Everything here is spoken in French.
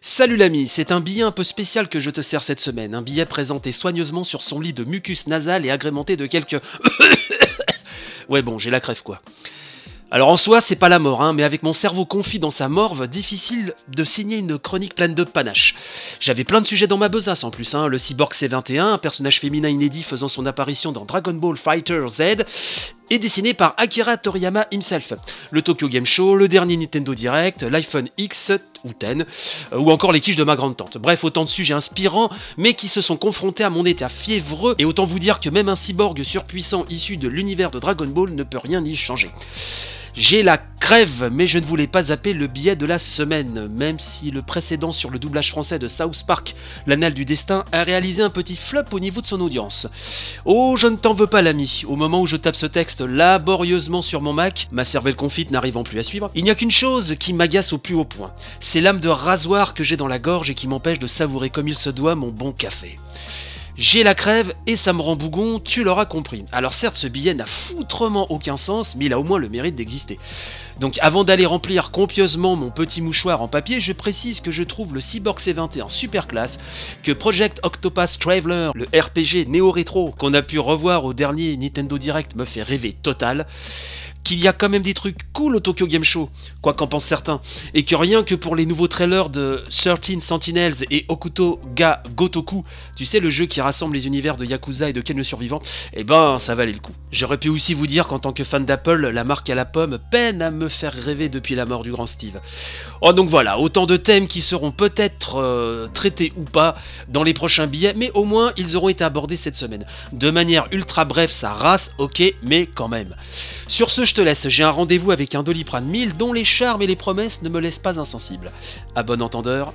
Salut l'ami, c'est un billet un peu spécial que je te sers cette semaine. Un billet présenté soigneusement sur son lit de mucus nasal et agrémenté de quelques... ouais bon, j'ai la crève quoi. Alors en soi, c'est pas la mort, hein, mais avec mon cerveau confit dans sa morve, difficile de signer une chronique pleine de panache. J'avais plein de sujets dans ma besace en plus, hein, le cyborg C21, un personnage féminin inédit faisant son apparition dans Dragon Ball Fighter Z, et dessiné par Akira Toriyama himself. Le Tokyo Game Show, le dernier Nintendo Direct, l'iPhone X ou 10, euh, ou encore les quiches de ma grande tante. Bref, autant de sujets inspirants, mais qui se sont confrontés à mon état fiévreux, et autant vous dire que même un cyborg surpuissant issu de l'univers de Dragon Ball ne peut rien y changer. J'ai la crève, mais je ne voulais pas zapper le billet de la semaine, même si le précédent sur le doublage français de South Park, l'anal du destin, a réalisé un petit flop au niveau de son audience. Oh, je ne t'en veux pas l'ami, au moment où je tape ce texte laborieusement sur mon Mac, ma cervelle confite n'arrivant plus à suivre, il n'y a qu'une chose qui m'agace au plus haut point, c'est l'âme de rasoir que j'ai dans la gorge et qui m'empêche de savourer comme il se doit mon bon café. J'ai la crève et ça me rend bougon, tu l'auras compris. Alors certes, ce billet n'a foutrement aucun sens, mais il a au moins le mérite d'exister. Donc avant d'aller remplir copieusement mon petit mouchoir en papier, je précise que je trouve le Cyborg C21 super classe, que Project Octopus Traveler, le RPG néo-rétro qu'on a pu revoir au dernier Nintendo Direct me fait rêver total, qu'il y a quand même des trucs cool au Tokyo Game Show, quoi qu'en pensent certains, et que rien que pour les nouveaux trailers de 13 Sentinels et Okuto Ga Gotoku, tu sais le jeu qui rassemble les univers de Yakuza et de Ken le Survivant, eh ben ça valait le coup. J'aurais pu aussi vous dire qu'en tant que fan d'Apple, la marque à la pomme peine à me faire rêver depuis la mort du grand Steve. Oh donc voilà, autant de thèmes qui seront peut-être euh, traités ou pas dans les prochains billets, mais au moins ils auront été abordés cette semaine. De manière ultra brève, ça race, ok, mais quand même. Sur ce, je te laisse, j'ai un rendez-vous avec un Doliprane 1000 dont les charmes et les promesses ne me laissent pas insensible. À bon entendeur,